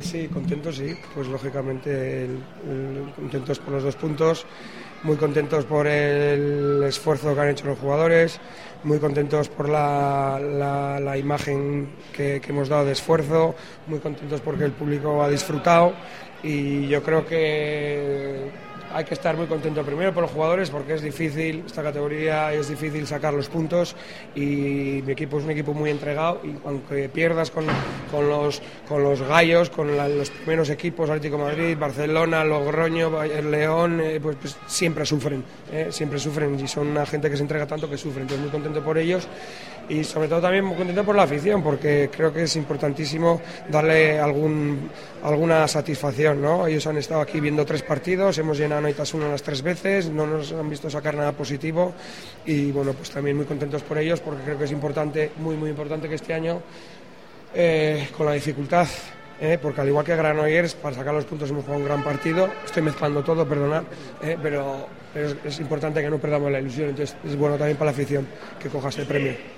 Sí, contentos, sí. Pues lógicamente contentos por los dos puntos, muy contentos por el esfuerzo que han hecho los jugadores, muy contentos por la, la, la imagen que, que, hemos dado de esfuerzo, muy contentos porque el público ha disfrutado y yo creo que hay que estar muy contento primero por los jugadores porque es difícil esta categoría, es difícil sacar los puntos y mi equipo es un equipo muy entregado y aunque pierdas con, con los, con los gallos, con los primeros equipos, Atlético Madrid, Barcelona, Logroño, el León, eh, pues, pues, siempre sufren, eh, siempre sufren y son una gente que se entrega tanto que sufren, entonces muy contento por ellos y sobre todo también muy contento por la afición porque creo que es importantísimo darle algún, alguna satisfacción, ¿no? Ellos han estado aquí viendo tres partidos, hemos llenado Noitasuna las tres veces, no nos han visto sacar nada positivo y bueno, pues también muy contentos por ellos porque creo que es importante, muy muy importante que este año eh, con la dificultad eh, porque al igual que Granollers, para sacar los puntos hemos jugado un gran partido. Estoy mezclando todo, perdonad, eh, pero, es, es, importante que no perdamos la ilusión. Entonces es bueno también para la afición que cojas el premio.